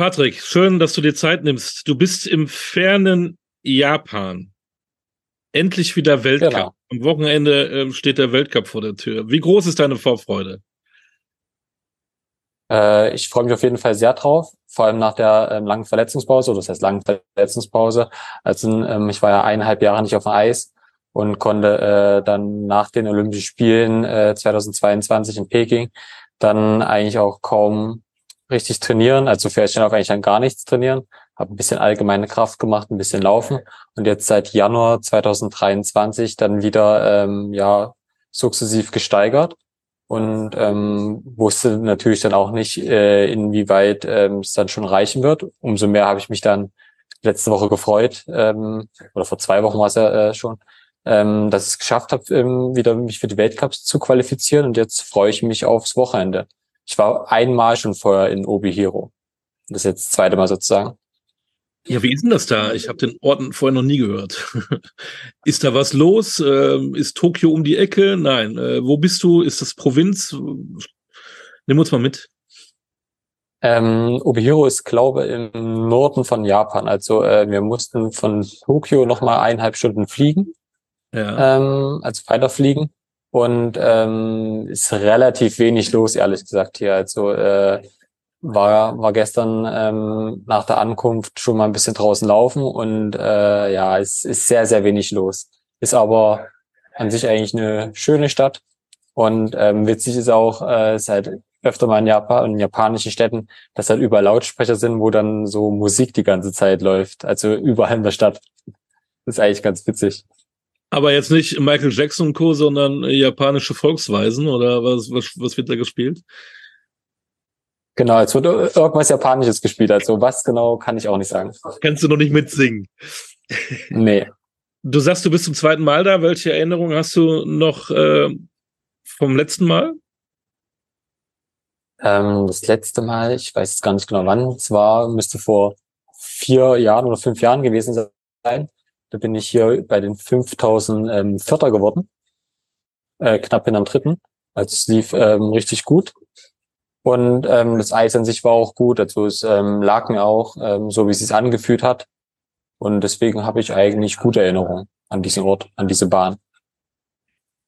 Patrick, schön, dass du dir Zeit nimmst. Du bist im fernen Japan. Endlich wieder Weltcup. Genau. Am Wochenende äh, steht der Weltcup vor der Tür. Wie groß ist deine Vorfreude? Äh, ich freue mich auf jeden Fall sehr drauf, vor allem nach der ähm, langen Verletzungspause, oder das heißt langen Verletzungspause. Also ähm, ich war ja eineinhalb Jahre nicht auf dem Eis und konnte äh, dann nach den Olympischen Spielen äh, 2022 in Peking dann eigentlich auch kaum richtig trainieren, also vielleicht auch eigentlich dann gar nichts trainieren, habe ein bisschen allgemeine Kraft gemacht, ein bisschen laufen. Und jetzt seit Januar 2023 dann wieder ähm, ja sukzessiv gesteigert. Und ähm, wusste natürlich dann auch nicht, äh, inwieweit ähm, es dann schon reichen wird. Umso mehr habe ich mich dann letzte Woche gefreut, ähm, oder vor zwei Wochen war es ja äh, schon, ähm, dass ich es geschafft habe, ähm, wieder mich für die Weltcups zu qualifizieren. Und jetzt freue ich mich aufs Wochenende. Ich war einmal schon vorher in Obi Hero. Das ist jetzt das zweite Mal sozusagen. Ja, wie ist denn das da? Ich habe den Ort vorher noch nie gehört. ist da was los? Ähm, ist Tokio um die Ecke? Nein. Äh, wo bist du? Ist das Provinz? Nimm uns mal mit. Ähm, Obihiro ist, glaube ich, im Norden von Japan. Also äh, wir mussten von Tokio nochmal eineinhalb Stunden fliegen. Ja. Ähm, also weiterfliegen. Und ähm, ist relativ wenig los, ehrlich gesagt, hier. Also äh, war, war gestern ähm, nach der Ankunft schon mal ein bisschen draußen laufen und äh, ja, es ist sehr, sehr wenig los. Ist aber an sich eigentlich eine schöne Stadt. Und ähm, witzig ist auch, äh, ist halt öfter mal in Japan, in japanischen Städten, dass halt überall Lautsprecher sind, wo dann so Musik die ganze Zeit läuft. Also überall in der Stadt. Das ist eigentlich ganz witzig. Aber jetzt nicht Michael Jackson und Co., sondern japanische Volksweisen oder was, was, was wird da gespielt? Genau, es wird irgendwas Japanisches gespielt. Also was genau, kann ich auch nicht sagen. Kannst du noch nicht mitsingen? Nee. Du sagst, du bist zum zweiten Mal da. Welche Erinnerungen hast du noch äh, vom letzten Mal? Ähm, das letzte Mal, ich weiß jetzt gar nicht genau wann, es war, müsste vor vier Jahren oder fünf Jahren gewesen sein. Da bin ich hier bei den 5000 ähm, Vierter geworden. Äh, knapp in am dritten. Also es lief ähm, richtig gut. Und ähm, das Eis an sich war auch gut. Also es ähm, lag mir auch, ähm, so wie es sich angefühlt hat. Und deswegen habe ich eigentlich gute Erinnerungen an diesen Ort, an diese Bahn.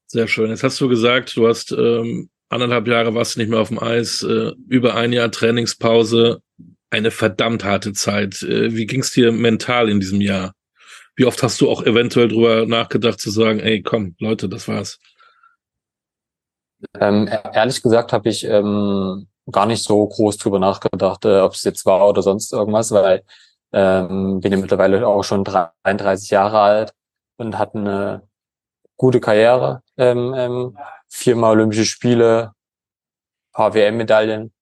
Sehr schön. Jetzt hast du gesagt, du hast ähm, anderthalb Jahre warst du nicht mehr auf dem Eis, äh, über ein Jahr Trainingspause, eine verdammt harte Zeit. Äh, wie ging es dir mental in diesem Jahr? Wie oft hast du auch eventuell drüber nachgedacht zu sagen, ey, komm, Leute, das war's? Ähm, ehrlich gesagt habe ich ähm, gar nicht so groß drüber nachgedacht, äh, ob es jetzt war oder sonst irgendwas, weil ähm, bin ja mittlerweile auch schon 33 Jahre alt und hatte eine gute Karriere, ähm, ähm, viermal Olympische Spiele, paar WM-Medaillen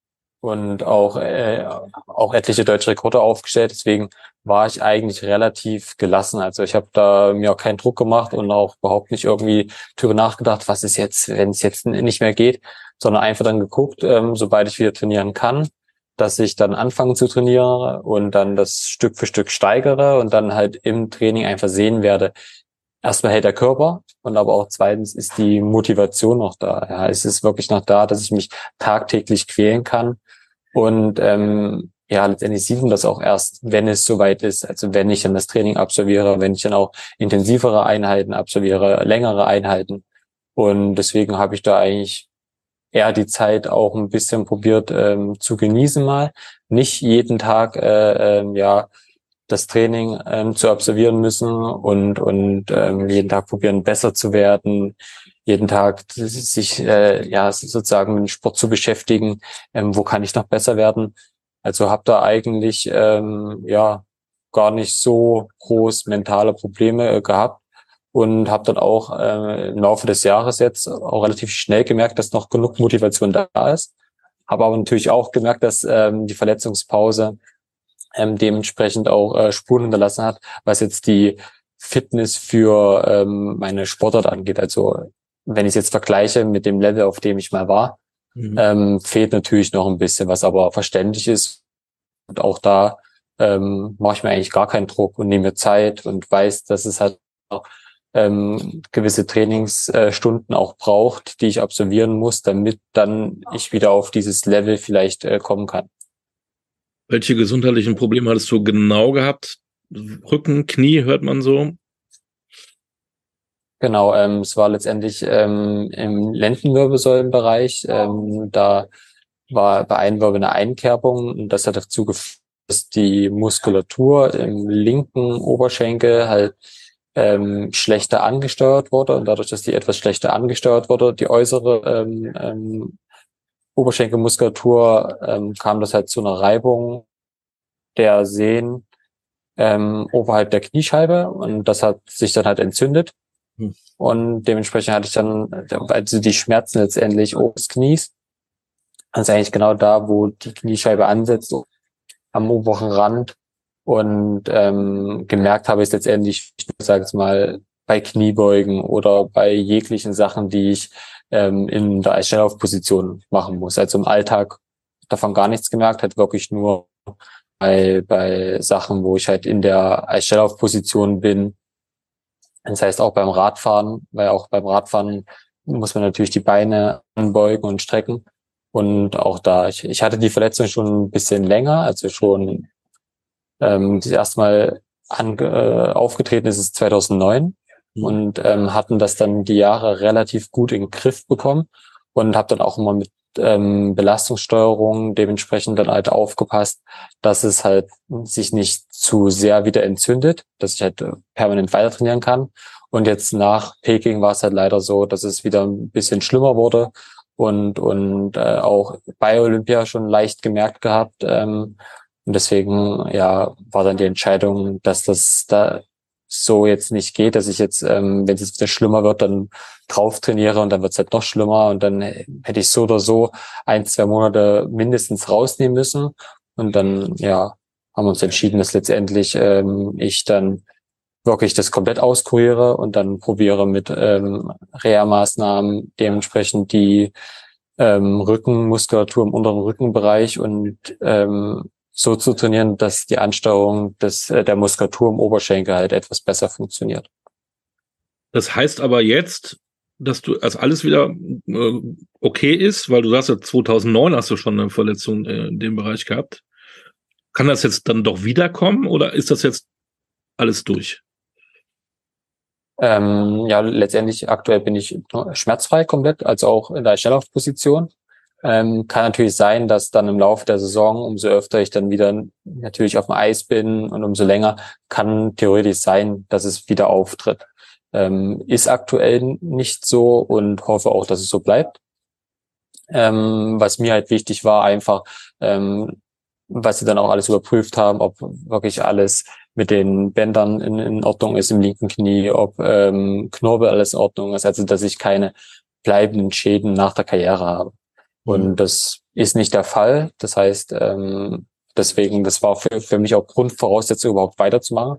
und auch äh, auch etliche deutsche Rekorde aufgestellt. Deswegen war ich eigentlich relativ gelassen. Also ich habe da mir auch keinen Druck gemacht und auch überhaupt nicht irgendwie darüber nachgedacht, was ist jetzt, wenn es jetzt nicht mehr geht, sondern einfach dann geguckt, ähm, sobald ich wieder trainieren kann, dass ich dann anfange zu trainieren und dann das Stück für Stück steigere und dann halt im Training einfach sehen werde, erstmal hält der Körper und aber auch zweitens ist die Motivation noch da. Ja, es ist wirklich noch da, dass ich mich tagtäglich quälen kann und ähm, ja, letztendlich sieht man das auch erst, wenn es soweit ist. Also wenn ich dann das Training absolviere, wenn ich dann auch intensivere Einheiten absolviere, längere Einheiten. Und deswegen habe ich da eigentlich eher die Zeit auch ein bisschen probiert ähm, zu genießen mal. Nicht jeden Tag äh, äh, ja das Training ähm, zu absolvieren müssen und und ähm, jeden Tag probieren besser zu werden, jeden Tag sich äh, ja sozusagen mit dem Sport zu beschäftigen, ähm, wo kann ich noch besser werden, also habe da eigentlich ähm, ja gar nicht so groß mentale Probleme äh, gehabt und habe dann auch äh, im Laufe des Jahres jetzt auch relativ schnell gemerkt, dass noch genug Motivation da ist. Habe aber natürlich auch gemerkt, dass ähm, die Verletzungspause ähm, dementsprechend auch äh, Spuren hinterlassen hat, was jetzt die Fitness für ähm, meine Sportart angeht. Also wenn ich es jetzt vergleiche mit dem Level, auf dem ich mal war, Mhm. Ähm, fehlt natürlich noch ein bisschen, was aber verständlich ist. Und auch da ähm, mache ich mir eigentlich gar keinen Druck und nehme mir Zeit und weiß, dass es halt auch ähm, gewisse Trainingsstunden auch braucht, die ich absolvieren muss, damit dann ich wieder auf dieses Level vielleicht äh, kommen kann. Welche gesundheitlichen Probleme hattest du genau gehabt? Rücken, Knie hört man so. Genau, ähm, es war letztendlich ähm, im Lendenwirbelsäulenbereich. Ähm, da war bei einem Wirbel eine Einkerbung und das hat dazu geführt, dass die Muskulatur im linken Oberschenkel halt ähm, schlechter angesteuert wurde und dadurch, dass die etwas schlechter angesteuert wurde, die äußere ähm, ähm, Oberschenkelmuskulatur, ähm, kam das halt zu einer Reibung der Sehnen ähm, oberhalb der Kniescheibe und das hat sich dann halt entzündet hm. Und dementsprechend hatte ich dann also die Schmerzen letztendlich oben des Knies. Das ist eigentlich genau da, wo die Kniescheibe ansetzt, am oberen Rand. Und ähm, gemerkt habe ich es letztendlich, ich sage es mal, bei Kniebeugen oder bei jeglichen Sachen, die ich ähm, in der Eisstellaufposition machen muss. Also im Alltag davon gar nichts gemerkt, hat wirklich nur bei, bei Sachen, wo ich halt in der Eisstellaufposition bin, das heißt auch beim Radfahren, weil auch beim Radfahren muss man natürlich die Beine anbeugen und strecken. Und auch da, ich, ich hatte die Verletzung schon ein bisschen länger, also schon ähm, das erste Mal ange, äh, aufgetreten ist es 2009 mhm. Und ähm, hatten das dann die Jahre relativ gut in den Griff bekommen und habe dann auch immer mit ähm, Belastungssteuerung dementsprechend dann halt aufgepasst, dass es halt sich nicht zu sehr wieder entzündet, dass ich halt äh, permanent weiter trainieren kann. Und jetzt nach Peking war es halt leider so, dass es wieder ein bisschen schlimmer wurde und und äh, auch bei Olympia schon leicht gemerkt gehabt. Ähm, und deswegen ja war dann die Entscheidung, dass das da so jetzt nicht geht, dass ich jetzt, ähm, wenn es jetzt wieder schlimmer wird, dann drauf trainiere und dann wird es halt noch schlimmer und dann hätte ich so oder so ein, zwei Monate mindestens rausnehmen müssen. Und dann, ja, haben wir uns entschieden, dass letztendlich ähm, ich dann wirklich das komplett auskuriere und dann probiere mit ähm, Reha-Maßnahmen dementsprechend die ähm, Rückenmuskulatur im unteren Rückenbereich und ähm, so zu trainieren, dass die Ansteuerung des, äh, der Muskulatur im Oberschenkel halt etwas besser funktioniert. Das heißt aber jetzt, dass du, als alles wieder äh, okay ist, weil du sagst ja 2009 hast du schon eine Verletzung äh, in dem Bereich gehabt. Kann das jetzt dann doch wiederkommen oder ist das jetzt alles durch? Ähm, ja, letztendlich aktuell bin ich schmerzfrei komplett, also auch in der Schnelllaufposition. Ähm, kann natürlich sein, dass dann im Laufe der Saison, umso öfter ich dann wieder natürlich auf dem Eis bin und umso länger, kann theoretisch sein, dass es wieder auftritt. Ähm, ist aktuell nicht so und hoffe auch, dass es so bleibt. Ähm, was mir halt wichtig war, einfach, ähm, was sie dann auch alles überprüft haben, ob wirklich alles mit den Bändern in, in Ordnung ist im linken Knie, ob ähm, Knorpel alles in Ordnung ist, also dass ich keine bleibenden Schäden nach der Karriere habe. Und das ist nicht der Fall. Das heißt, ähm, deswegen, das war für, für mich auch Grundvoraussetzung, überhaupt weiterzumachen,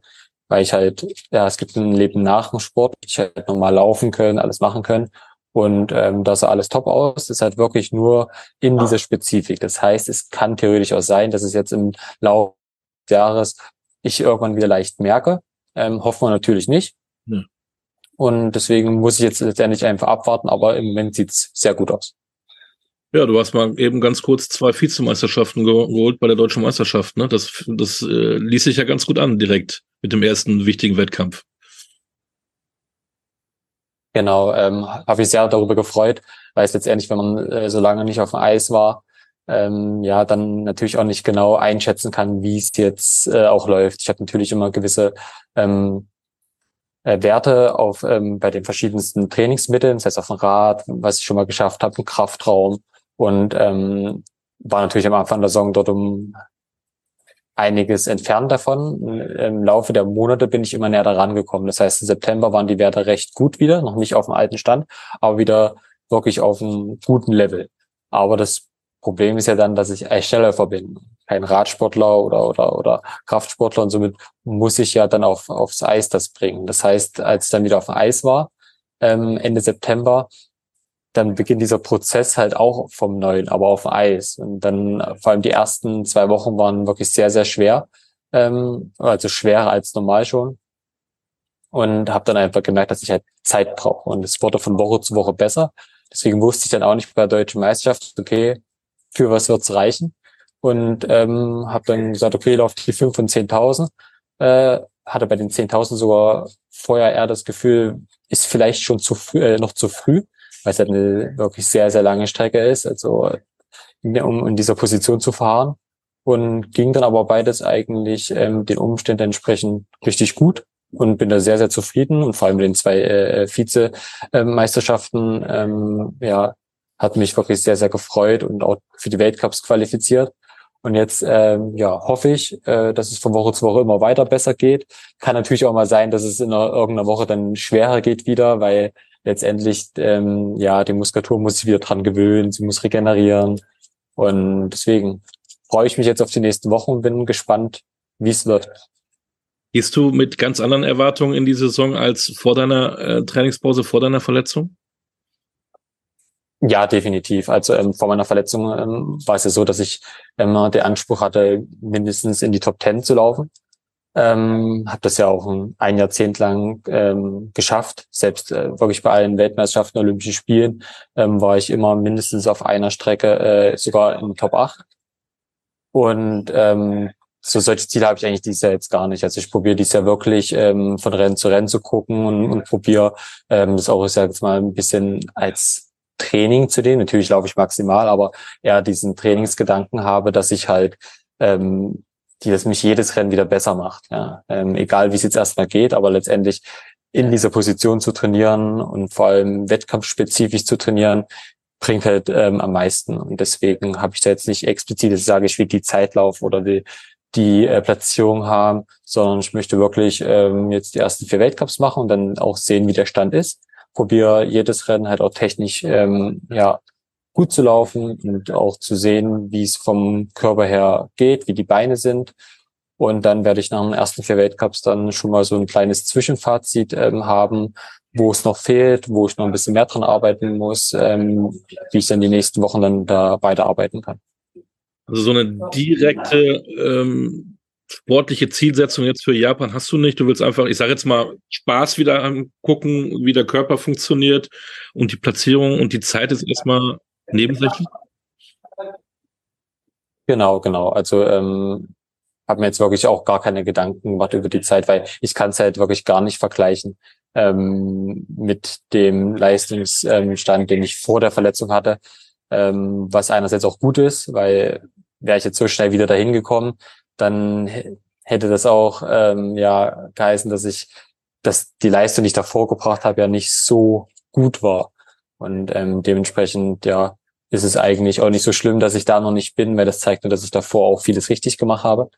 weil ich halt, ja, es gibt ein Leben nach dem Sport, ich halt normal laufen können, alles machen können. Und ähm, da sah alles top aus. Das ist halt wirklich nur in dieser Spezifik. Das heißt, es kann theoretisch auch sein, dass es jetzt im Laufe des Jahres ich irgendwann wieder leicht merke. Ähm, hoffen wir natürlich nicht. Ja. Und deswegen muss ich jetzt letztendlich einfach abwarten, aber im Moment sieht's sehr gut aus. Ja, du hast mal eben ganz kurz zwei Vizemeisterschaften geholt bei der deutschen Meisterschaft. Ne? Das, das äh, ließ sich ja ganz gut an, direkt mit dem ersten wichtigen Wettkampf. Genau, ähm, habe ich sehr darüber gefreut, weil es letztendlich, wenn man äh, so lange nicht auf dem Eis war, ähm, ja, dann natürlich auch nicht genau einschätzen kann, wie es jetzt äh, auch läuft. Ich habe natürlich immer gewisse ähm, äh, Werte auf ähm, bei den verschiedensten Trainingsmitteln, das heißt auf dem Rad, was ich schon mal geschafft habe, im Kraftraum, und ähm, war natürlich am Anfang der Saison dort um einiges entfernt davon. Im Laufe der Monate bin ich immer näher daran gekommen. Das heißt, im September waren die Werte recht gut wieder, noch nicht auf dem alten Stand, aber wieder wirklich auf einem guten Level. Aber das Problem ist ja dann, dass ich Eisstellläufer bin, kein Radsportler oder, oder, oder Kraftsportler und somit muss ich ja dann auf, aufs Eis das bringen. Das heißt, als ich dann wieder auf dem Eis war, ähm, Ende September, dann beginnt dieser Prozess halt auch vom Neuen, aber auf Eis. Und dann vor allem die ersten zwei Wochen waren wirklich sehr, sehr schwer. Ähm, also schwerer als normal schon. Und habe dann einfach gemerkt, dass ich halt Zeit brauche. Und es wurde von Woche zu Woche besser. Deswegen wusste ich dann auch nicht bei der deutschen Meisterschaft, okay, für was wird's reichen. und ähm, habe dann gesagt, okay, lauf die 5 und 10.000. Äh, hatte bei den 10.000 sogar vorher eher das Gefühl, ist vielleicht schon zu früh, äh, noch zu früh, weil es halt eine wirklich sehr, sehr lange Strecke ist, also um in dieser Position zu fahren. Und ging dann aber beides eigentlich ähm, den Umständen entsprechend richtig gut und bin da sehr, sehr zufrieden und vor allem den zwei äh, Vize-Meisterschaften ähm, ja, hat mich wirklich sehr, sehr gefreut und auch für die Weltcups qualifiziert. Und jetzt ähm, ja, hoffe ich, äh, dass es von Woche zu Woche immer weiter besser geht. Kann natürlich auch mal sein, dass es in einer, irgendeiner Woche dann schwerer geht wieder, weil letztendlich ähm, ja die Muskulatur muss sich wieder dran gewöhnen, sie muss regenerieren. Und deswegen freue ich mich jetzt auf die nächsten Wochen und bin gespannt, wie es wird. Gehst du mit ganz anderen Erwartungen in die Saison als vor deiner äh, Trainingspause, vor deiner Verletzung? Ja, definitiv. Also ähm, vor meiner Verletzung ähm, war es ja so, dass ich immer den Anspruch hatte, mindestens in die Top Ten zu laufen. Ähm, habe das ja auch ein, Jahrzehnt lang ähm, geschafft. Selbst äh, wirklich bei allen Weltmeisterschaften, Olympischen Spielen ähm, war ich immer mindestens auf einer Strecke äh, sogar in Top 8. Und ähm, so solche Ziele habe ich eigentlich dieses Jahr jetzt gar nicht. Also ich probiere dieses Jahr wirklich ähm, von Rennen zu Rennen zu gucken und, und probiere ähm, das auch, ich sage jetzt mal, ein bisschen als Training zu denen. Natürlich laufe ich maximal, aber eher diesen Trainingsgedanken habe, dass ich halt ähm, die das mich jedes Rennen wieder besser macht. Ja. Ähm, egal wie es jetzt erstmal geht, aber letztendlich in dieser Position zu trainieren und vor allem wettkampfspezifisch zu trainieren, bringt halt ähm, am meisten. Und deswegen habe ich da jetzt nicht explizit, dass ich sage, ich will die Zeitlauf oder die, die äh, Platzierung haben, sondern ich möchte wirklich ähm, jetzt die ersten vier Weltcups machen und dann auch sehen, wie der Stand ist. Probiere jedes Rennen halt auch technisch ähm, ja gut zu laufen und auch zu sehen, wie es vom Körper her geht, wie die Beine sind. Und dann werde ich nach den ersten vier Weltcups dann schon mal so ein kleines Zwischenfazit ähm, haben, wo es noch fehlt, wo ich noch ein bisschen mehr dran arbeiten muss, ähm, wie ich dann die nächsten Wochen dann da weiterarbeiten kann. Also so eine direkte ähm, sportliche Zielsetzung jetzt für Japan hast du nicht. Du willst einfach, ich sage jetzt mal, Spaß wieder angucken, wie der Körper funktioniert und die Platzierung und die Zeit ist erstmal nebensächlich. Genau, genau. Also ähm, habe mir jetzt wirklich auch gar keine Gedanken gemacht über die Zeit, weil ich kann es halt wirklich gar nicht vergleichen ähm, mit dem Leistungsstand, den ich vor der Verletzung hatte, ähm, was einerseits auch gut ist, weil wäre ich jetzt so schnell wieder dahin gekommen, dann hätte das auch ähm, ja geheißen, dass ich, dass die Leistung, die ich davor gebracht habe, ja nicht so gut war. Und ähm, dementsprechend, ja, ist es eigentlich auch nicht so schlimm, dass ich da noch nicht bin, weil das zeigt nur, dass ich davor auch vieles richtig gemacht habe.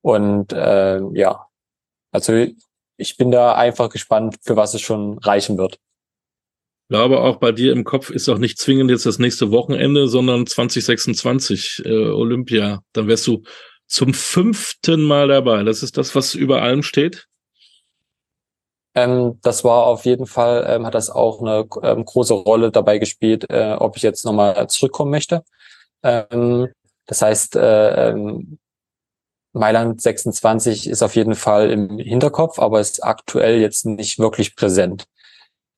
Und äh, ja, also ich bin da einfach gespannt, für was es schon reichen wird. Ich glaube, auch bei dir im Kopf ist auch nicht zwingend jetzt das nächste Wochenende, sondern 2026 äh, Olympia. Dann wärst du zum fünften Mal dabei. Das ist das, was über allem steht? Ähm, das war auf jeden Fall, ähm, hat das auch eine ähm, große Rolle dabei gespielt, äh, ob ich jetzt nochmal zurückkommen möchte. Ähm, das heißt, äh, ähm, Mailand 26 ist auf jeden Fall im Hinterkopf, aber ist aktuell jetzt nicht wirklich präsent.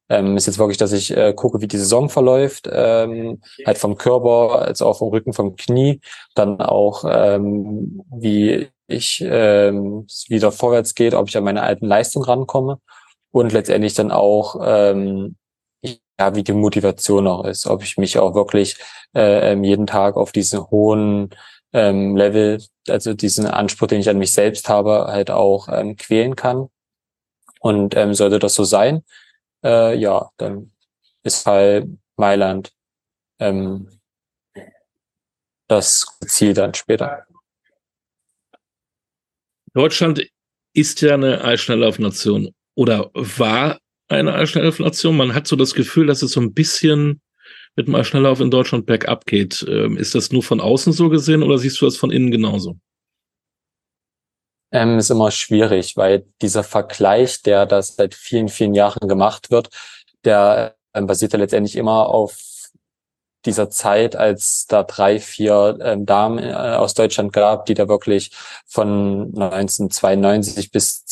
Ähm, ist jetzt wirklich, dass ich äh, gucke, wie die Saison verläuft, halt vom Körper, als auch vom Rücken, vom Knie, dann auch wie ich ähm, wieder vorwärts geht, ob ich an meine alten Leistungen rankomme und letztendlich dann auch ähm, ja, wie die Motivation auch ist, ob ich mich auch wirklich äh, ähm, jeden Tag auf diesen hohen ähm, Level, also diesen Anspruch, den ich an mich selbst habe, halt auch ähm, quälen kann. Und ähm, sollte das so sein, äh, ja, dann ist halt Mailand ähm, das Ziel dann später. Deutschland ist ja eine Eisschnelllaufnation oder war eine Eisschnelllaufnation. Man hat so das Gefühl, dass es so ein bisschen mit dem Eisschnelllauf in Deutschland bergab geht. Ähm, ist das nur von außen so gesehen oder siehst du das von innen genauso? Ähm, ist immer schwierig, weil dieser Vergleich, der das seit vielen, vielen Jahren gemacht wird, der ähm, basiert ja letztendlich immer auf dieser Zeit, als da drei, vier ähm, Damen äh, aus Deutschland gab, die da wirklich von 1992 bis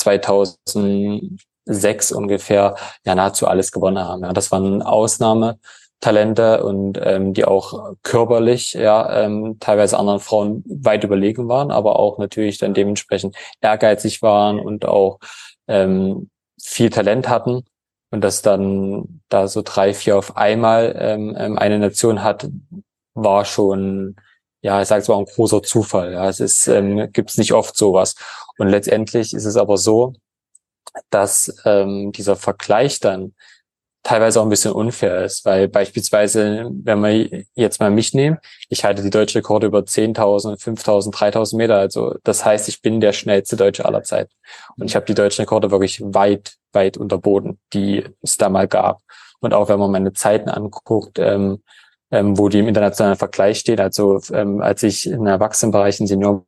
2006 ungefähr ja nahezu alles gewonnen haben. Ja, das war eine Ausnahme Talente und ähm, die auch körperlich ja ähm, teilweise anderen Frauen weit überlegen waren, aber auch natürlich dann dementsprechend ehrgeizig waren und auch ähm, viel Talent hatten und dass dann da so drei, vier auf einmal ähm, ähm eine Nation hat, war schon, ja, ich sage es mal, ein großer Zufall. Ja, es ist, ähm, gibt es nicht oft sowas. Und letztendlich ist es aber so, dass ähm, dieser Vergleich dann teilweise auch ein bisschen unfair ist, weil beispielsweise, wenn wir jetzt mal mich nehmen, ich halte die deutsche Rekorde über 10.000, 5.000, 3.000 Meter, also das heißt, ich bin der schnellste Deutsche aller Zeiten und ich habe die deutschen Rekorde wirklich weit, weit unterboten, die es da mal gab. Und auch wenn man meine Zeiten anguckt, ähm, ähm, wo die im internationalen Vergleich stehen, also ähm, als ich in Erwachsenenbereich in Senioren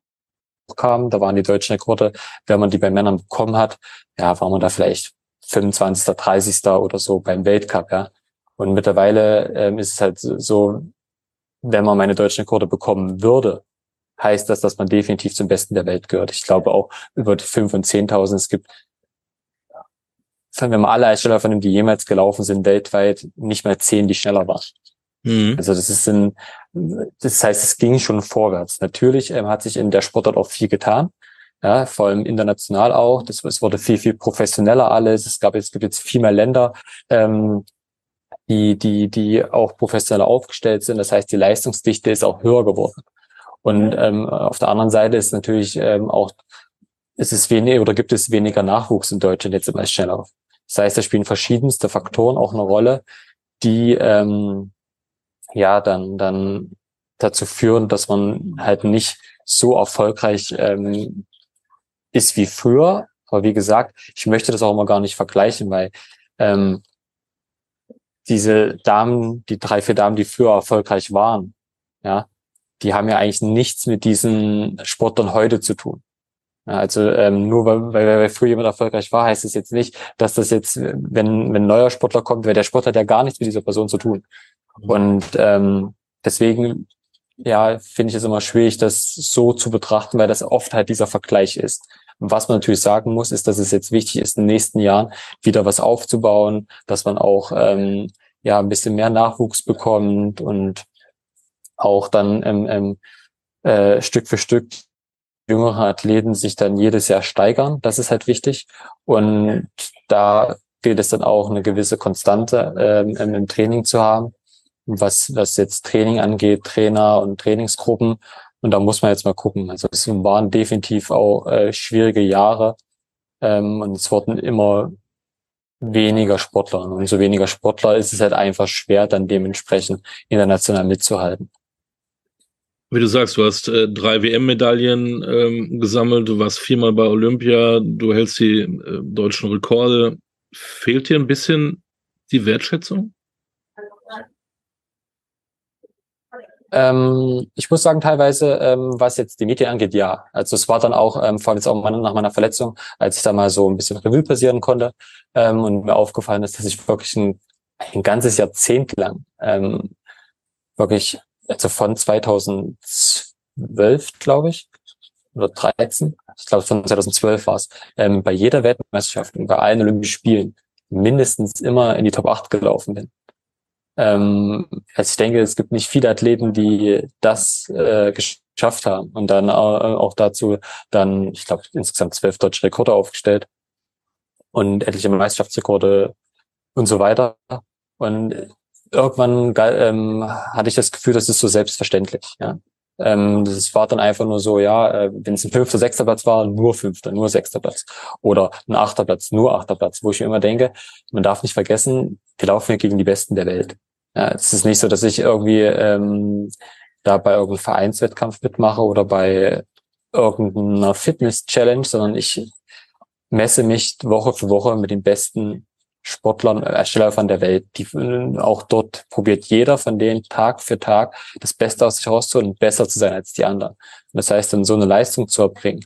kam, da waren die deutschen Rekorde, wenn man die bei Männern bekommen hat, ja, war man da vielleicht 25., 30. oder so beim Weltcup, ja. Und mittlerweile ähm, ist es halt so, wenn man meine deutschen Rekorde bekommen würde, heißt das, dass man definitiv zum Besten der Welt gehört. Ich glaube auch über die 5 und 10.000. Es gibt, wenn man alle Eissteller nimmt, die jemals gelaufen sind, weltweit nicht mal zehn, die schneller waren. Mhm. Also das ist ein, das heißt, es ging schon vorwärts. Natürlich ähm, hat sich in der Sportart auch viel getan ja, vor allem international auch. Das, es wurde viel, viel professioneller alles. Es gab, es gibt jetzt viel mehr Länder, ähm, die, die, die auch professioneller aufgestellt sind. Das heißt, die Leistungsdichte ist auch höher geworden. Und ähm, auf der anderen Seite ist natürlich ähm, auch, ist es weniger oder gibt es weniger Nachwuchs in Deutschland jetzt im Eisschnelllauf. Das heißt, da spielen verschiedenste Faktoren auch eine Rolle, die ähm, ja dann dann dazu führen, dass man halt nicht so erfolgreich ähm, ist wie früher. Aber wie gesagt, ich möchte das auch immer gar nicht vergleichen, weil ähm, diese Damen, die drei, vier Damen, die früher erfolgreich waren, ja, die haben ja eigentlich nichts mit diesen Sportlern heute zu tun. Ja, also ähm, nur weil, weil, weil früher jemand erfolgreich war, heißt es jetzt nicht, dass das jetzt, wenn, wenn ein neuer Sportler kommt, weil der Sportler hat ja gar nichts mit dieser Person zu tun. Und ähm, deswegen ja, finde ich es immer schwierig, das so zu betrachten, weil das oft halt dieser Vergleich ist. Was man natürlich sagen muss, ist, dass es jetzt wichtig ist, in den nächsten Jahren wieder was aufzubauen, dass man auch ähm, ja ein bisschen mehr Nachwuchs bekommt und auch dann ähm, ähm, äh, Stück für Stück jüngere Athleten sich dann jedes Jahr steigern. Das ist halt wichtig. Und da gilt es dann auch, eine gewisse Konstante ähm, im Training zu haben. Was, was jetzt Training angeht, Trainer und Trainingsgruppen und da muss man jetzt mal gucken. Also es waren definitiv auch äh, schwierige Jahre ähm, und es wurden immer weniger Sportler. Und umso weniger Sportler ist es halt einfach schwer, dann dementsprechend international mitzuhalten. Wie du sagst, du hast äh, drei WM-Medaillen ähm, gesammelt, du warst viermal bei Olympia, du hältst die äh, deutschen Rekorde. Fehlt dir ein bisschen die Wertschätzung? Ähm, ich muss sagen, teilweise, ähm, was jetzt die Medien angeht, ja. Also es war dann auch, ähm, vor allem jetzt auch nach meiner Verletzung, als ich da mal so ein bisschen Revue passieren konnte ähm, und mir aufgefallen ist, dass ich wirklich ein, ein ganzes Jahrzehnt lang ähm, wirklich, also von 2012, glaube ich, oder 13, ich glaube von 2012 war es, ähm, bei jeder Weltmeisterschaft und bei allen Olympischen Spielen mindestens immer in die Top 8 gelaufen bin. Ähm, also ich denke, es gibt nicht viele Athleten, die das äh, geschafft haben und dann äh, auch dazu dann, ich glaube, insgesamt zwölf deutsche Rekorde aufgestellt und etliche Meisterschaftsrekorde und so weiter. Und irgendwann ähm, hatte ich das Gefühl, das ist so selbstverständlich. Ja. Ähm, das war dann einfach nur so, ja, äh, wenn es ein fünfter, sechster Platz war, nur fünfter, nur sechster Platz. Oder ein achter Platz, nur achter Platz, wo ich mir immer denke, man darf nicht vergessen, wir laufen ja gegen die Besten der Welt. Ja, es ist nicht so, dass ich irgendwie ähm, da bei irgendeinem Vereinswettkampf mitmache oder bei irgendeiner Fitness-Challenge, sondern ich messe mich Woche für Woche mit den besten Sportlern, Erstellern der Welt. Die, auch dort probiert jeder von denen Tag für Tag das Beste aus sich rauszuholen und besser zu sein als die anderen. Und das heißt, dann so eine Leistung zu erbringen,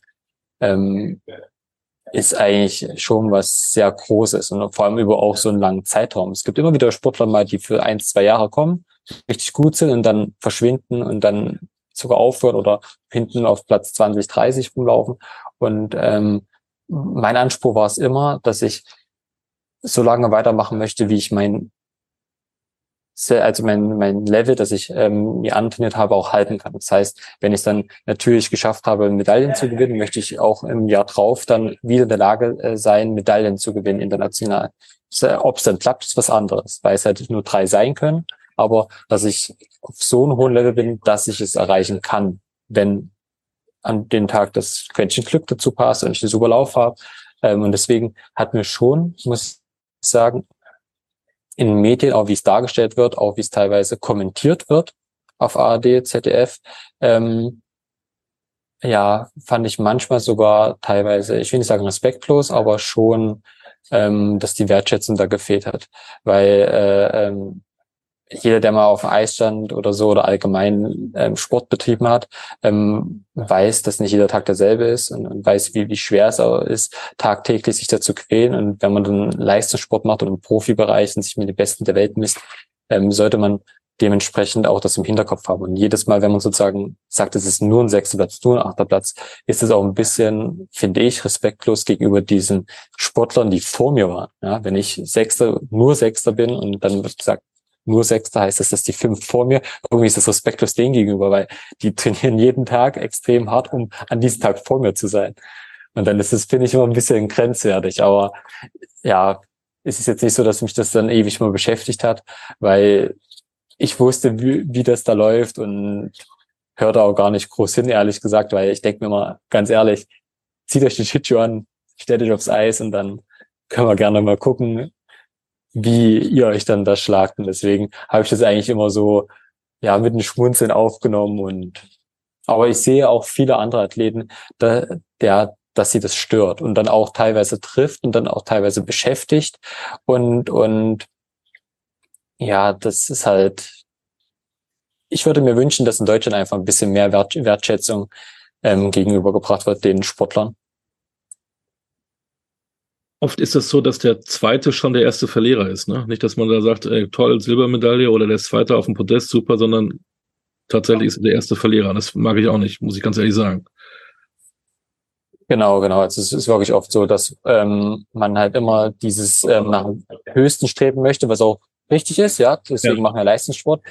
ähm, ist eigentlich schon was sehr Großes und vor allem über auch so einen langen Zeitraum. Es gibt immer wieder Sportler mal, die für ein, zwei Jahre kommen, richtig gut sind und dann verschwinden und dann sogar aufhören oder hinten auf Platz 20, 30 rumlaufen. Und ähm, mein Anspruch war es immer, dass ich so lange weitermachen möchte, wie ich mein also mein, mein Level, das ich ähm, mir antrainiert habe, auch halten kann. Das heißt, wenn ich dann natürlich geschafft habe, Medaillen zu gewinnen, möchte ich auch im Jahr drauf dann wieder in der Lage äh, sein, Medaillen zu gewinnen international. Äh, Ob es dann klappt, ist was anderes, weil es halt nur drei sein können. Aber dass ich auf so einem hohen Level bin, dass ich es erreichen kann, wenn an den Tag das Quäntchen Glück dazu passt und ich einen super Lauf habe. Ähm, und deswegen hat mir schon, muss sagen, in Medien, auch wie es dargestellt wird, auch wie es teilweise kommentiert wird auf ARD, ZDF, ähm, ja, fand ich manchmal sogar teilweise, ich will nicht sagen respektlos, aber schon, ähm, dass die Wertschätzung da gefehlt hat. Weil äh, ähm, jeder, der mal auf dem Eis stand oder so oder allgemein ähm, Sport betrieben hat, ähm, weiß, dass nicht jeder Tag derselbe ist und, und weiß, wie, wie schwer es auch ist, tagtäglich sich dazu quälen. Und wenn man dann Leistungssport macht und im Profibereich und sich mit den Besten der Welt misst, ähm, sollte man dementsprechend auch das im Hinterkopf haben. Und jedes Mal, wenn man sozusagen sagt, es ist nur ein sechster Platz, nur ein achter Platz, ist es auch ein bisschen, finde ich, respektlos gegenüber diesen Sportlern, die vor mir waren. Ja, wenn ich Sechster, nur Sechster bin und dann wird gesagt, nur Sechster heißt das, dass die fünf vor mir, irgendwie ist das respektlos denen gegenüber, weil die trainieren jeden Tag extrem hart, um an diesem Tag vor mir zu sein. Und dann ist es, finde ich, immer ein bisschen grenzwertig. Aber ja, es ist jetzt nicht so, dass mich das dann ewig mal beschäftigt hat, weil ich wusste, wie, wie das da läuft und hörte auch gar nicht groß hin, ehrlich gesagt, weil ich denke mir mal ganz ehrlich, zieht euch den Shitshow an, stellt euch aufs Eis und dann können wir gerne mal gucken, wie ihr euch dann da schlagt. Und deswegen habe ich das eigentlich immer so, ja, mit einem Schmunzeln aufgenommen und, aber ich sehe auch viele andere Athleten, da, der, dass sie das stört und dann auch teilweise trifft und dann auch teilweise beschäftigt und, und, ja, das ist halt, ich würde mir wünschen, dass in Deutschland einfach ein bisschen mehr Wert, Wertschätzung ähm, gegenübergebracht wird den Sportlern. Oft ist es so, dass der zweite schon der erste Verlierer ist. Ne? Nicht, dass man da sagt, ey, toll, Silbermedaille oder der zweite auf dem Podest, super, sondern tatsächlich ist er der erste Verlierer. Das mag ich auch nicht, muss ich ganz ehrlich sagen. Genau, genau. Also es ist wirklich oft so, dass ähm, man halt immer dieses ähm, nach dem Höchsten streben möchte, was auch richtig ist, ja. Deswegen ja. machen wir Leistungssport.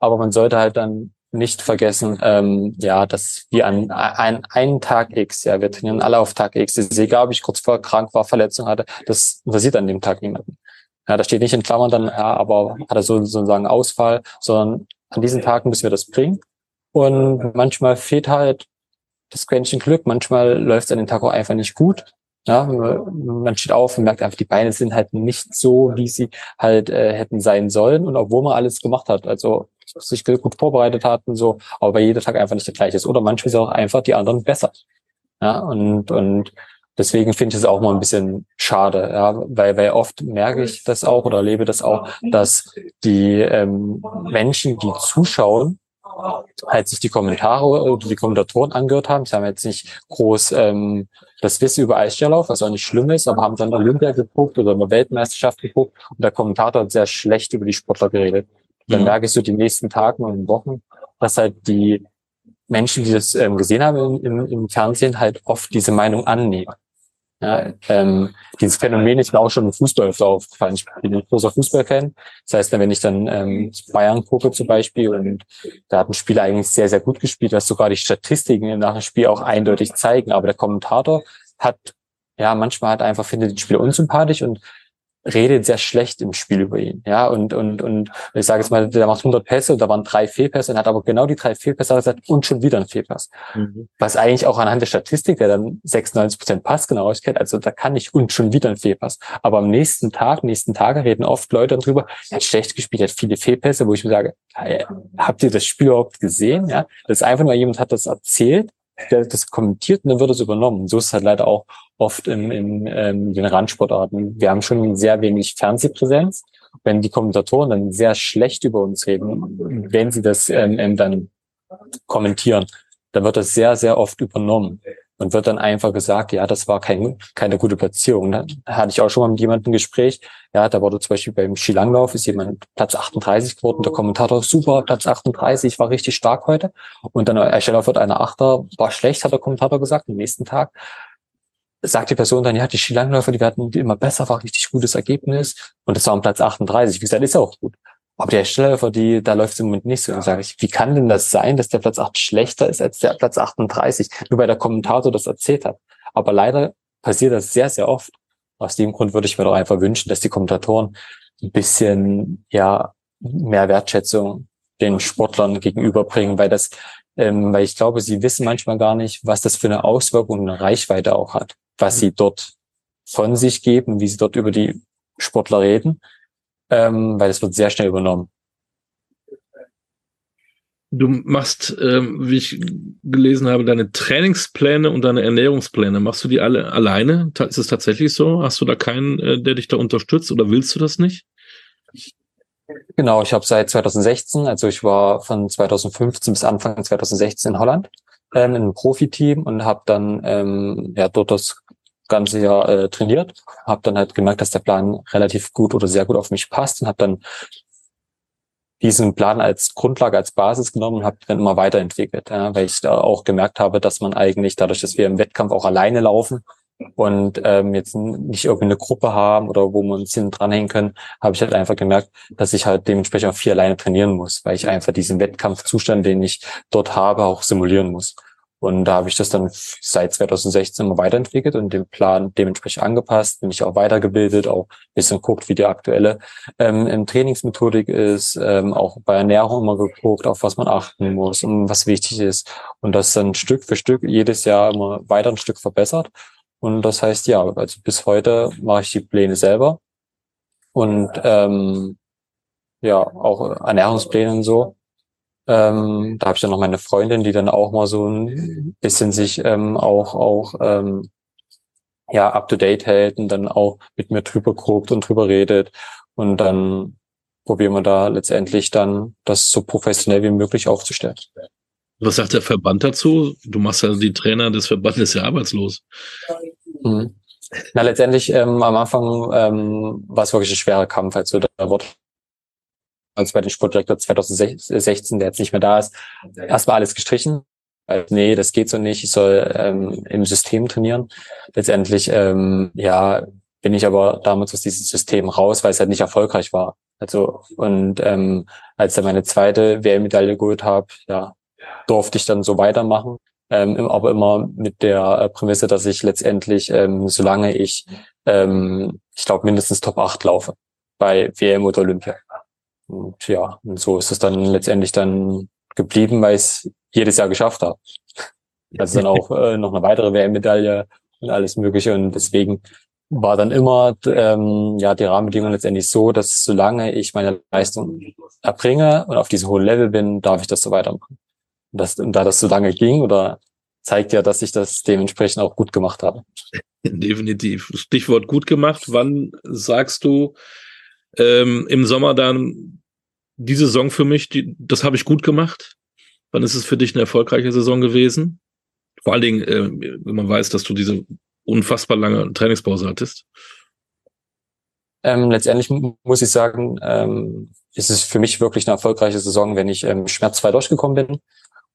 Aber man sollte halt dann nicht vergessen, ähm, ja, dass wir an ein, einen Tag X, ja, wir trainieren alle auf Tag X. Das ist egal, ob ich kurz vor krank war, Verletzung hatte, das interessiert an dem Tag niemanden. Ja, da steht nicht in Klammern dann, ja, aber hat er so, sozusagen Ausfall, sondern an diesen Tagen müssen wir das bringen. Und manchmal fehlt halt das Quäntchen Glück, manchmal läuft es an den Tag auch einfach nicht gut. Ja, man steht auf und merkt einfach, die Beine sind halt nicht so, wie sie halt äh, hätten sein sollen. Und obwohl man alles gemacht hat, also sich gut vorbereitet hat und so, aber jeder Tag einfach nicht der gleiche ist. Oder manchmal ist auch einfach die anderen besser. Ja, und, und deswegen finde ich es auch mal ein bisschen schade, ja, weil, weil oft merke ich das auch oder erlebe das auch, dass die ähm, Menschen, die zuschauen, halt sich die Kommentare oder die Kommentatoren angehört haben. Sie haben jetzt nicht groß ähm, das Wissen über Eisstierlauf, was auch nicht schlimm ist, aber haben dann Olympia geguckt oder eine Weltmeisterschaft geguckt und der Kommentator hat sehr schlecht über die Sportler geredet. Dann ja. merke ich so die nächsten Tage und Wochen, dass halt die Menschen, die das ähm, gesehen haben im, im, Fernsehen, halt oft diese Meinung annehmen. Ja, ähm, dieses Phänomen ist mir auch schon im Fußball aufgefallen. Ich bin ein großer Fußballfan. Das heißt, wenn ich dann ähm, Bayern gucke zum Beispiel und da hat ein Spieler eigentlich sehr, sehr gut gespielt, was sogar die Statistiken nach dem Spiel auch eindeutig zeigen. Aber der Kommentator hat ja manchmal halt einfach findet den Spieler unsympathisch und redet sehr schlecht im Spiel über ihn. Ja, und, und, und ich sage jetzt mal, der macht 100 Pässe und da waren drei Fehlpässe und hat aber genau die drei Fehlpässe gesagt und schon wieder ein Fehlpass. Mhm. Was eigentlich auch anhand der Statistik, der dann 96 Prozent Passgenauigkeit, also da kann ich und schon wieder ein Fehlpass. Aber am nächsten Tag, nächsten Tage reden oft Leute darüber, er hat schlecht gespielt, er hat viele Fehlpässe, wo ich mir sage, habt ihr das Spiel überhaupt gesehen? Ja, das ist einfach nur jemand hat das erzählt der das kommentiert und dann wird es übernommen. Und so ist es halt leider auch oft in, in, ähm, den Randsportarten. Wir haben schon sehr wenig Fernsehpräsenz. Wenn die Kommentatoren dann sehr schlecht über uns reden, wenn sie das ähm, ähm, dann kommentieren, dann wird das sehr, sehr oft übernommen und wird dann einfach gesagt, ja, das war kein, keine gute Platzierung. Da hatte ich auch schon mal mit jemandem ein Gespräch. Ja, da wurde zum Beispiel beim Skilanglauf ist jemand Platz 38 geworden. Der Kommentator, super, Platz 38, war richtig stark heute. Und dann Escheller wird einer Achter, war schlecht, hat der Kommentator gesagt, am nächsten Tag. Sagt die Person dann, ja, die Skilangläufer, die werden immer besser, war richtig gutes Ergebnis. Und das war am Platz 38. Wie gesagt, ist ja auch gut. Aber der Schnellläufer, die, da läuft es im Moment nicht so. Und sage ich, wie kann denn das sein, dass der Platz 8 schlechter ist als der Platz 38? Nur weil der Kommentator das erzählt hat. Aber leider passiert das sehr, sehr oft. Aus dem Grund würde ich mir doch einfach wünschen, dass die Kommentatoren ein bisschen, ja, mehr Wertschätzung den Sportlern gegenüberbringen, weil das, ähm, weil ich glaube, sie wissen manchmal gar nicht, was das für eine Auswirkung und eine Reichweite auch hat, was sie dort von sich geben, wie sie dort über die Sportler reden, ähm, weil es wird sehr schnell übernommen. Du machst, ähm, wie ich gelesen habe, deine Trainingspläne und deine Ernährungspläne. Machst du die alle alleine? Ist es tatsächlich so? Hast du da keinen, äh, der dich da unterstützt oder willst du das nicht? Genau, ich habe seit 2016, also ich war von 2015 bis Anfang 2016 in Holland ähm, in einem Profiteam und habe dann ähm, ja dort das ganze Jahr äh, trainiert, habe dann halt gemerkt, dass der Plan relativ gut oder sehr gut auf mich passt und habe dann diesen Plan als Grundlage, als Basis genommen und habe dann immer weiterentwickelt, ja, weil ich da auch gemerkt habe, dass man eigentlich dadurch, dass wir im Wettkampf auch alleine laufen, und ähm, jetzt nicht irgendwie eine Gruppe haben oder wo wir uns hinten dranhängen können, habe ich halt einfach gemerkt, dass ich halt dementsprechend auch viel alleine trainieren muss, weil ich einfach diesen Wettkampfzustand, den ich dort habe, auch simulieren muss. Und da habe ich das dann seit 2016 immer weiterentwickelt und den Plan dementsprechend angepasst, mich auch weitergebildet, auch ein bisschen guckt, wie die aktuelle ähm, Trainingsmethodik ist, ähm, auch bei Ernährung immer geguckt, auf was man achten muss und was wichtig ist. Und das dann Stück für Stück jedes Jahr immer weiter ein Stück verbessert. Und das heißt, ja, also bis heute mache ich die Pläne selber. Und ähm, ja, auch Ernährungspläne und so. Ähm, da habe ich dann noch meine Freundin, die dann auch mal so ein bisschen sich ähm, auch auch ähm, ja up to date hält und dann auch mit mir drüber guckt und drüber redet und dann probieren wir da letztendlich dann das so professionell wie möglich aufzustellen. Was sagt der Verband dazu? Du machst ja die Trainer des Verbandes ja arbeitslos. Mhm. Na, letztendlich ähm, am Anfang ähm, war es wirklich ein schwerer Kampf. Also da wurde als bei dem Sportdirektor 2016, der jetzt nicht mehr da ist, erstmal alles gestrichen. Also, nee, das geht so nicht. Ich soll ähm, im System trainieren. Letztendlich, ähm, ja, bin ich aber damals aus diesem System raus, weil es halt nicht erfolgreich war. Also und ähm, als dann meine zweite WM-Medaille geholt habe, ja, durfte ich dann so weitermachen. Ähm, aber immer mit der äh, Prämisse, dass ich letztendlich, ähm, solange ich, ähm, ich glaube, mindestens Top 8 laufe bei WM oder Olympia. Und ja, und so ist es dann letztendlich dann geblieben, weil ich es jedes Jahr geschafft habe. Also dann auch äh, noch eine weitere WM-Medaille und alles Mögliche. Und deswegen war dann immer ähm, ja die Rahmenbedingung letztendlich so, dass solange ich meine Leistung erbringe und auf diesem hohen Level bin, darf ich das so weitermachen. Und, das, und da das so lange ging, oder zeigt ja, dass ich das dementsprechend auch gut gemacht habe. Definitiv. Stichwort gut gemacht. Wann sagst du ähm, im Sommer dann die Saison für mich, die, das habe ich gut gemacht? Wann ist es für dich eine erfolgreiche Saison gewesen? Vor allen Dingen, äh, wenn man weiß, dass du diese unfassbar lange Trainingspause hattest. Ähm, letztendlich muss ich sagen, ähm, ist es für mich wirklich eine erfolgreiche Saison, wenn ich ähm, schmerzfrei durchgekommen bin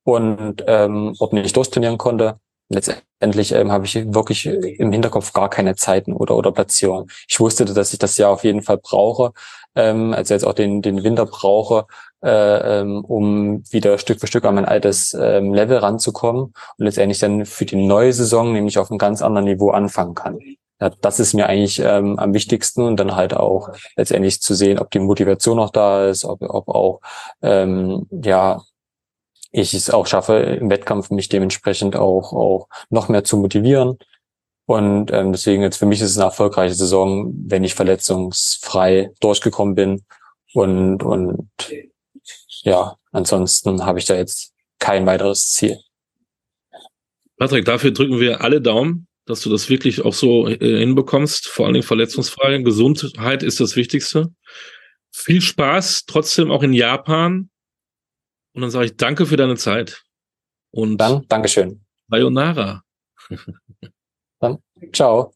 und ähm, ordentlich durchtrainieren konnte. Letztendlich ähm, habe ich wirklich im Hinterkopf gar keine Zeiten oder oder Platzierung. Ich wusste, dass ich das Jahr auf jeden Fall brauche, ähm, also jetzt auch den den Winter brauche, äh, ähm, um wieder Stück für Stück an mein altes ähm, Level ranzukommen und letztendlich dann für die neue Saison nämlich auf einem ganz anderen Niveau anfangen kann. Ja, das ist mir eigentlich ähm, am wichtigsten und dann halt auch letztendlich zu sehen, ob die Motivation noch da ist, ob, ob auch ähm, ja ich es auch schaffe, im Wettkampf mich dementsprechend auch, auch noch mehr zu motivieren. Und ähm, deswegen jetzt für mich ist es eine erfolgreiche Saison, wenn ich verletzungsfrei durchgekommen bin. Und, und ja, ansonsten habe ich da jetzt kein weiteres Ziel. Patrick, dafür drücken wir alle Daumen, dass du das wirklich auch so äh, hinbekommst, vor allen Dingen verletzungsfrei. Gesundheit ist das Wichtigste. Viel Spaß trotzdem auch in Japan und dann sage ich danke für deine Zeit. Und dann, Dankeschön. Sayonara. Dann, ciao.